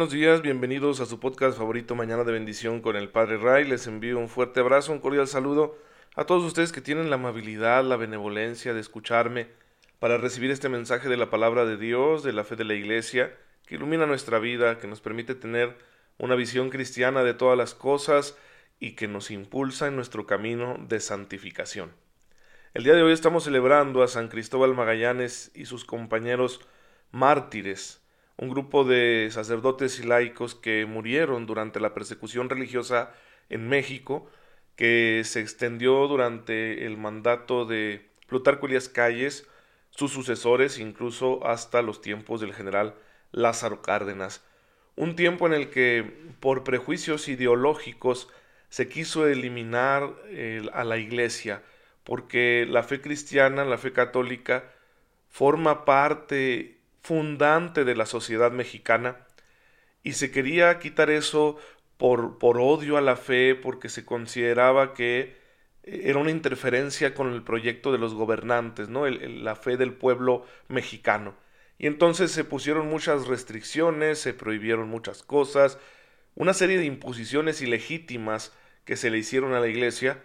buenos días, bienvenidos a su podcast favorito Mañana de Bendición con el Padre Ray. Les envío un fuerte abrazo, un cordial saludo a todos ustedes que tienen la amabilidad, la benevolencia de escucharme para recibir este mensaje de la palabra de Dios, de la fe de la Iglesia, que ilumina nuestra vida, que nos permite tener una visión cristiana de todas las cosas y que nos impulsa en nuestro camino de santificación. El día de hoy estamos celebrando a San Cristóbal Magallanes y sus compañeros mártires, un grupo de sacerdotes y laicos que murieron durante la persecución religiosa en México, que se extendió durante el mandato de Plutarco Elías Calles, sus sucesores, incluso hasta los tiempos del general Lázaro Cárdenas. Un tiempo en el que, por prejuicios ideológicos, se quiso eliminar a la iglesia, porque la fe cristiana, la fe católica, forma parte fundante de la sociedad mexicana y se quería quitar eso por, por odio a la fe, porque se consideraba que era una interferencia con el proyecto de los gobernantes, ¿no? la fe del pueblo mexicano. Y entonces se pusieron muchas restricciones, se prohibieron muchas cosas, una serie de imposiciones ilegítimas que se le hicieron a la iglesia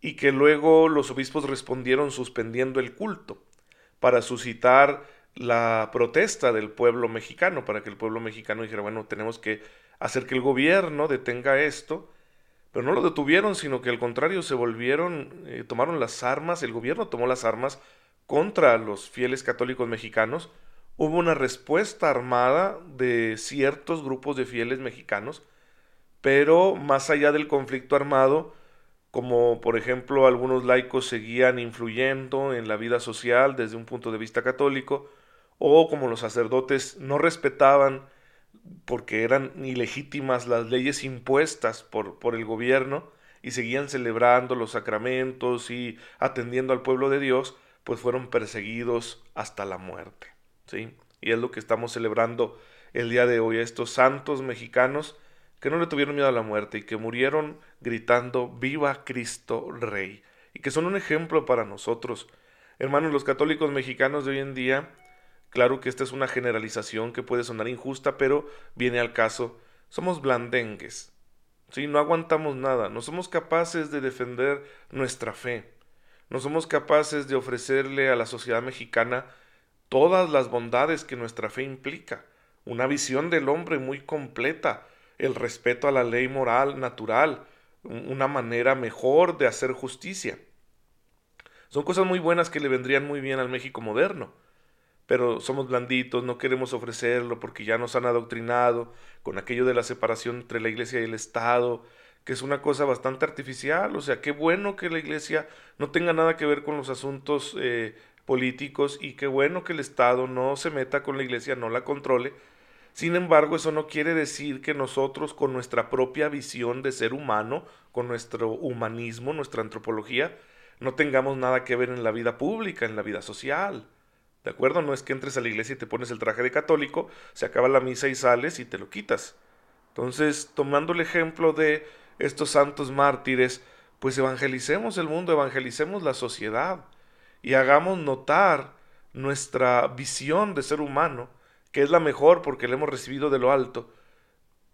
y que luego los obispos respondieron suspendiendo el culto para suscitar la protesta del pueblo mexicano, para que el pueblo mexicano dijera, bueno, tenemos que hacer que el gobierno detenga esto, pero no lo detuvieron, sino que al contrario se volvieron, eh, tomaron las armas, el gobierno tomó las armas contra los fieles católicos mexicanos, hubo una respuesta armada de ciertos grupos de fieles mexicanos, pero más allá del conflicto armado, como por ejemplo algunos laicos seguían influyendo en la vida social desde un punto de vista católico, o como los sacerdotes no respetaban porque eran ilegítimas las leyes impuestas por, por el gobierno y seguían celebrando los sacramentos y atendiendo al pueblo de Dios, pues fueron perseguidos hasta la muerte. ¿sí? Y es lo que estamos celebrando el día de hoy, estos santos mexicanos que no le tuvieron miedo a la muerte y que murieron gritando Viva Cristo Rey, y que son un ejemplo para nosotros. Hermanos, los católicos mexicanos de hoy en día, claro que esta es una generalización que puede sonar injusta, pero viene al caso, somos blandengues. ¿sí? No aguantamos nada, no somos capaces de defender nuestra fe, no somos capaces de ofrecerle a la sociedad mexicana todas las bondades que nuestra fe implica, una visión del hombre muy completa, el respeto a la ley moral natural, una manera mejor de hacer justicia. Son cosas muy buenas que le vendrían muy bien al México moderno, pero somos blanditos, no queremos ofrecerlo porque ya nos han adoctrinado con aquello de la separación entre la iglesia y el Estado, que es una cosa bastante artificial, o sea, qué bueno que la iglesia no tenga nada que ver con los asuntos eh, políticos y qué bueno que el Estado no se meta con la iglesia, no la controle, sin embargo, eso no quiere decir que nosotros con nuestra propia visión de ser humano, con nuestro humanismo, nuestra antropología, no tengamos nada que ver en la vida pública, en la vida social. ¿De acuerdo? No es que entres a la iglesia y te pones el traje de católico, se acaba la misa y sales y te lo quitas. Entonces, tomando el ejemplo de estos santos mártires, pues evangelicemos el mundo, evangelicemos la sociedad y hagamos notar nuestra visión de ser humano que es la mejor porque la hemos recibido de lo alto,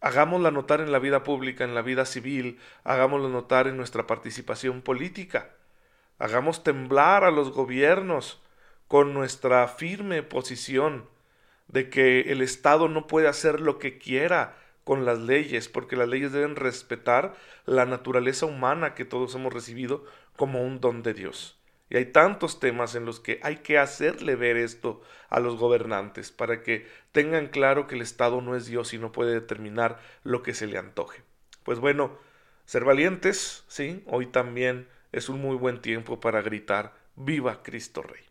hagámosla notar en la vida pública, en la vida civil, hagámosla notar en nuestra participación política, hagamos temblar a los gobiernos con nuestra firme posición de que el Estado no puede hacer lo que quiera con las leyes, porque las leyes deben respetar la naturaleza humana que todos hemos recibido como un don de Dios. Y hay tantos temas en los que hay que hacerle ver esto a los gobernantes para que tengan claro que el Estado no es Dios y no puede determinar lo que se le antoje. Pues bueno, ser valientes, sí, hoy también es un muy buen tiempo para gritar Viva Cristo Rey.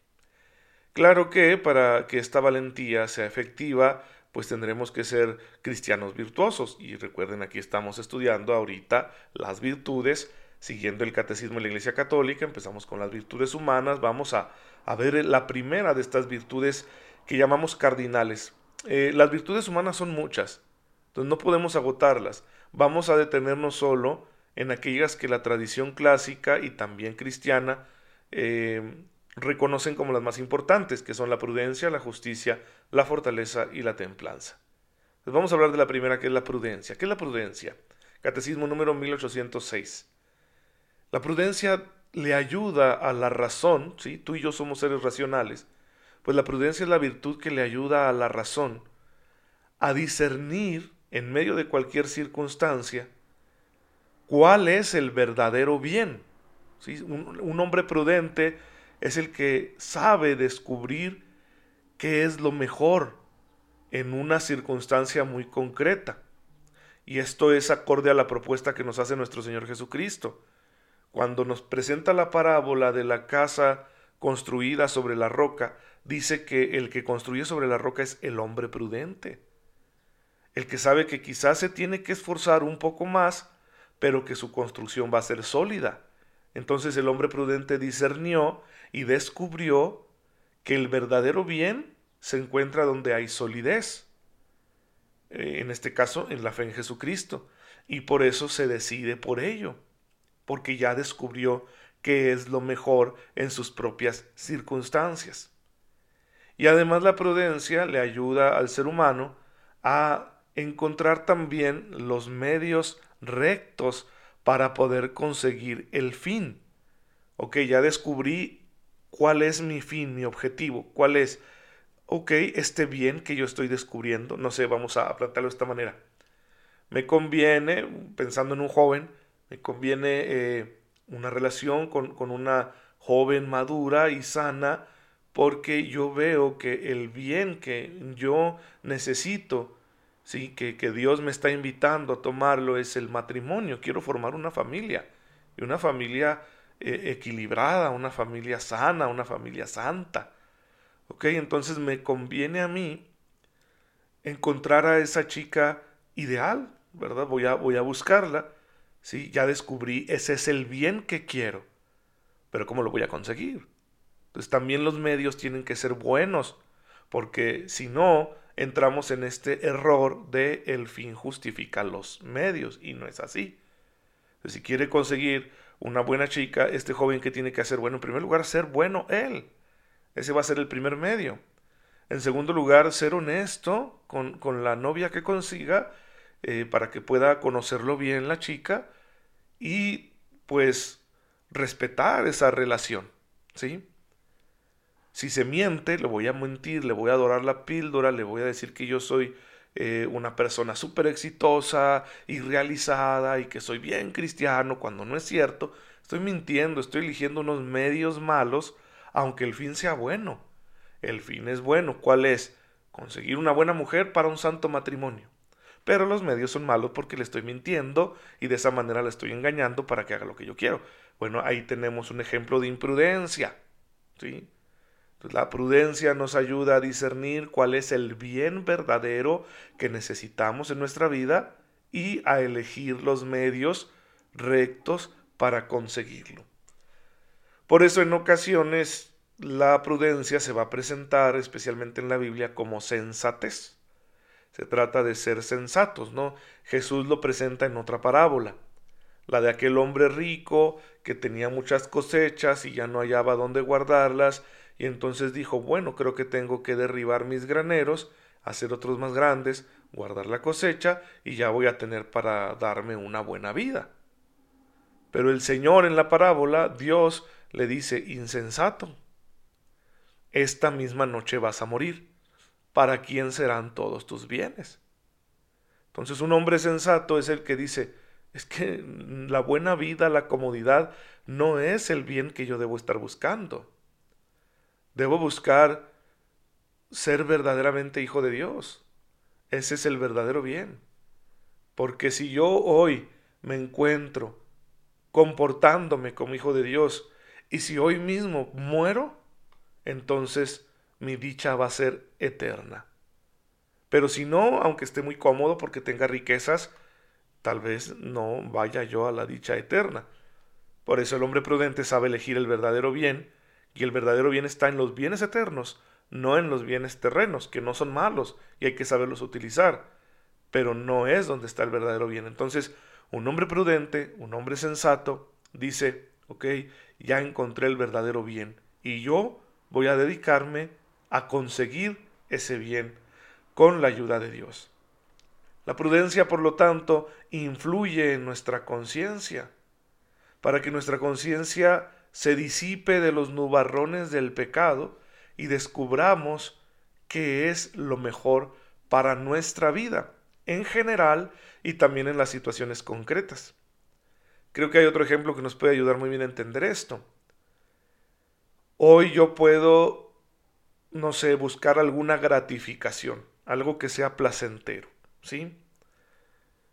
Claro que para que esta valentía sea efectiva, pues tendremos que ser cristianos virtuosos. Y recuerden, aquí estamos estudiando ahorita las virtudes siguiendo el catecismo de la Iglesia Católica, empezamos con las virtudes humanas, vamos a, ver la primera de estas virtudes que llamamos cardinales. Eh, las virtudes humanas son muchas, entonces no podemos agotarlas. Vamos a detenernos solo en aquellas que la tradición clásica y también cristiana eh, reconocen como las más importantes, que son la prudencia, la justicia, la fortaleza y la templanza. Pues vamos a hablar de la primera, que es la prudencia. ¿Qué es la prudencia? Catecismo número 1806. La prudencia le ayuda a la razón, ¿sí? Tú y yo somos seres racionales. Pues la prudencia es la virtud que le ayuda a la razón a discernir en medio de cualquier circunstancia cuál es el verdadero bien. ¿Sí? Un, un, hombre prudente es el que sabe descubrir qué es lo mejor en una circunstancia muy concreta. Y esto es acorde a la propuesta que nos hace nuestro Señor Jesucristo. Cuando nos presenta la parábola de la casa construida sobre la roca, dice que el que construye sobre la roca es el hombre prudente. El que sabe que quizás se tiene que esforzar un poco más, pero que su construcción va a ser sólida. Entonces el hombre prudente discernió y descubrió que el verdadero bien se encuentra donde hay solidez. Eh, en este caso, en la fe en Jesucristo. Y por eso se decide por ello, porque ya descubrió que es lo mejor en sus propias circunstancias. Y además la prudencia le ayuda al ser humano a encontrar también los medios rectos para poder conseguir el fin. Ok, ya descubrí cuál es mi fin, mi objetivo, cuál es, ok, este bien que yo estoy descubriendo, no sé, vamos a plantearlo de esta manera. Me conviene, pensando en un joven, me conviene eh, una relación con, con una joven madura y sana, porque yo veo que el bien que yo necesito, sí, que, que Dios me está invitando a tomarlo es el matrimonio. Quiero formar una familia y una familia eh, equilibrada, una familia sana, una familia santa. ¿Ok? Entonces me conviene a mí encontrar a esa chica ideal, ¿verdad? Voy a, voy a buscarla. ¿sí? Ya descubrí, ese es el bien que quiero. Pero ¿cómo lo voy a conseguir? Entonces también los medios tienen que ser buenos, porque si no, entramos en este error de el fin justifica los medios y no es así. si quiere conseguir una buena chica, este joven que tiene que hacer bueno, en primer lugar, ser bueno él. Ese va a ser el primer medio. En segundo lugar, ser honesto con, con la novia que consiga eh, para que pueda conocerlo bien la chica y pues respetar esa relación. ¿Sí? Si se miente, le voy a mentir, le voy a adorar la píldora, le voy a decir que yo soy eh, una persona súper exitosa y realizada y que soy bien cristiano cuando no es cierto. Estoy mintiendo, estoy eligiendo unos medios malos, aunque el fin sea bueno. El fin es bueno. ¿Cuál es? Conseguir una buena mujer para un santo matrimonio. Pero los medios son malos porque le estoy mintiendo y de esa manera le estoy engañando para que haga lo que yo quiero. Bueno, ahí tenemos un ejemplo de imprudencia. ¿Sí? La prudencia nos ayuda a discernir cuál es el bien verdadero que necesitamos en nuestra vida y a elegir los medios rectos para conseguirlo. Por eso en ocasiones la prudencia se va a presentar, especialmente en la Biblia, como sensatez. Se trata de ser sensatos, ¿no? Jesús lo presenta en otra parábola, la de aquel hombre rico que tenía muchas cosechas y ya no hallaba dónde guardarlas y entonces dijo, bueno, creo que tengo que derribar mis graneros, hacer otros más grandes, guardar la cosecha y ya voy a tener para darme una buena vida. Pero el Señor en la parábola, Dios le dice, insensato, esta misma noche vas a morir. ¿Para quién serán todos tus bienes? Entonces un hombre sensato es el que dice, es que la buena vida, la comodidad, no es el bien que yo debo estar buscando. Debo buscar ser verdaderamente hijo de Dios. Ese es el verdadero bien. Porque si yo hoy me encuentro comportándome como hijo de Dios y si hoy mismo muero, entonces mi dicha va a ser eterna. Pero si no, aunque esté muy cómodo porque tenga riquezas, tal vez no vaya yo a la dicha eterna. Por eso el hombre prudente sabe elegir el verdadero bien y el verdadero bien está en los bienes eternos, no en los bienes terrenos, que no son malos y hay que saberlos utilizar, pero no es donde está el verdadero bien. Entonces, un hombre prudente, un hombre sensato, dice, ok, ya encontré el verdadero bien y yo voy a dedicarme a conseguir ese bien con la ayuda de Dios. La prudencia, por lo tanto, influye en nuestra conciencia, para que nuestra conciencia se disipe de los nubarrones del pecado y descubramos qué es lo mejor para nuestra vida, en general y también en las situaciones concretas. Creo que hay otro ejemplo que nos puede ayudar muy bien a entender esto. Hoy yo puedo, no sé, buscar alguna gratificación, algo que sea placentero, ¿sí?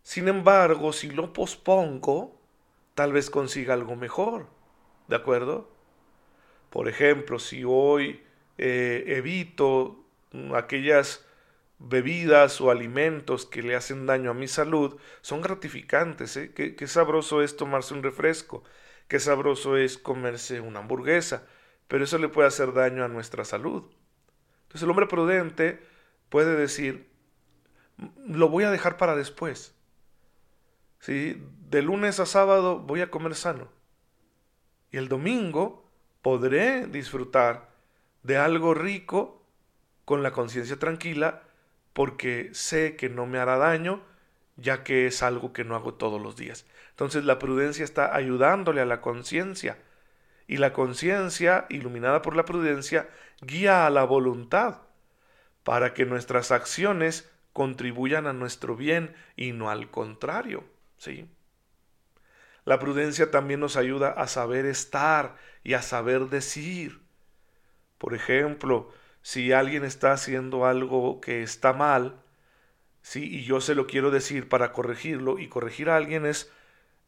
Sin embargo, si lo pospongo, tal vez consiga algo mejor, ¿de acuerdo? Por ejemplo, si hoy eh, evito aquellas bebidas o alimentos que le hacen daño a mi salud, son gratificantes. ¿eh? Qué, qué sabroso es tomarse un refresco, qué sabroso es comerse una hamburguesa, pero eso le puede hacer daño a nuestra salud. Entonces el hombre prudente puede decir, lo voy a dejar para después. ¿Sí? De lunes a sábado voy a comer sano. El domingo podré disfrutar de algo rico con la conciencia tranquila porque sé que no me hará daño ya que es algo que no hago todos los días. Entonces la prudencia está ayudándole a la conciencia y la conciencia, iluminada por la prudencia, guía a la voluntad para que nuestras acciones contribuyan a nuestro bien y no al contrario. ¿sí? La prudencia también nos ayuda a saber estar y a saber decir. Por ejemplo, si alguien está haciendo algo que está mal, sí, y yo se lo quiero decir para corregirlo, y corregir a alguien es,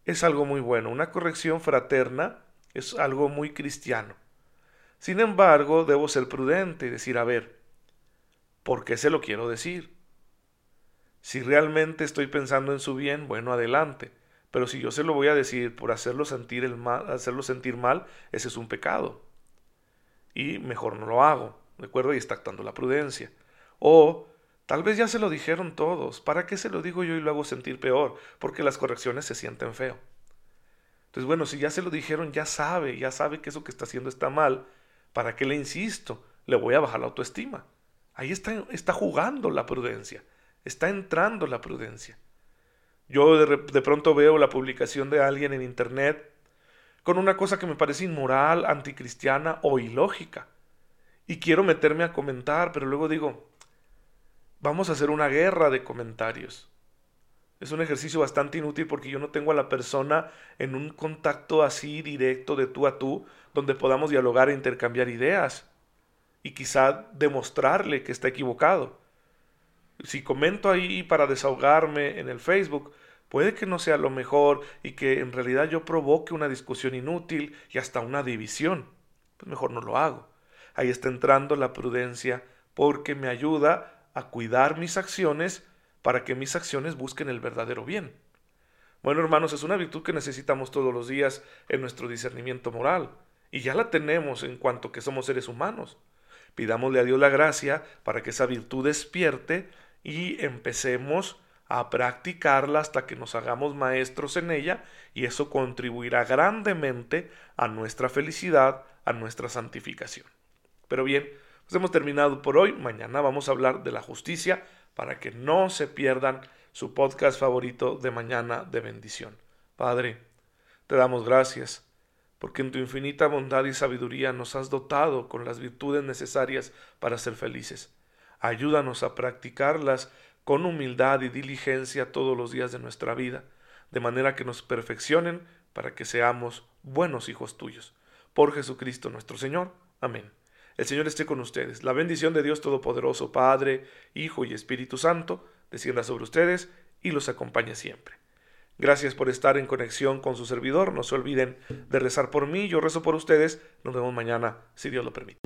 es algo muy bueno. Una corrección fraterna es algo muy cristiano. Sin embargo, debo ser prudente y decir, a ver, ¿por qué se lo quiero decir? Si realmente estoy pensando en su bien, bueno, adelante. Pero si yo se lo voy a decir por hacerlo sentir, el mal, hacerlo sentir mal, ese es un pecado. Y mejor no lo hago, ¿de acuerdo? Y está actuando la prudencia. O tal vez ya se lo dijeron todos. ¿Para qué se lo digo yo y lo hago sentir peor? Porque las correcciones se sienten feo. Entonces, bueno, si ya se lo dijeron, ya sabe, ya sabe que eso que está haciendo está mal. ¿Para qué le insisto? Le voy a bajar la autoestima. Ahí está, está jugando la prudencia. Está entrando la prudencia. Yo de, de, pronto veo la publicación de alguien en internet con una cosa que me parece inmoral, anticristiana o ilógica. Y quiero meterme a comentar, pero luego digo, vamos a hacer una guerra de comentarios. Es un ejercicio bastante inútil porque yo no tengo a la persona en un contacto así directo de tú a tú donde podamos dialogar e intercambiar ideas y quizá demostrarle que está equivocado. Si comento ahí para desahogarme en el Facebook, puede que no sea lo mejor y que en realidad yo provoque una discusión inútil y hasta una división. Pues mejor no lo hago. Ahí está entrando la prudencia porque me ayuda a cuidar mis acciones para que mis acciones busquen el verdadero bien. Bueno, hermanos, es una virtud que necesitamos todos los días en nuestro discernimiento moral, y ya la tenemos en cuanto que somos seres humanos. Pidámosle a Dios la gracia para que esa virtud despierte y empecemos a practicarla hasta que nos hagamos maestros en ella y eso contribuirá grandemente a nuestra felicidad, a nuestra santificación. Pero bien, pues hemos terminado por hoy. Mañana vamos a hablar de la justicia para que no se pierdan su podcast favorito de mañana de bendición. Padre, te damos gracias porque en tu infinita bondad y sabiduría nos has dotado con las virtudes necesarias para ser felices. Ayúdanos a practicarlas con humildad y diligencia todos los días de nuestra vida, de manera que nos perfeccionen para que seamos buenos hijos tuyos. Por Jesucristo nuestro Señor. Amén. El Señor esté con ustedes. La bendición de Dios Todopoderoso, Padre, Hijo y Espíritu Santo, descienda sobre ustedes y los acompañe siempre. Gracias por estar en conexión con su servidor. No se olviden de rezar por mí. Yo rezo por ustedes. Nos vemos mañana, si Dios lo permite.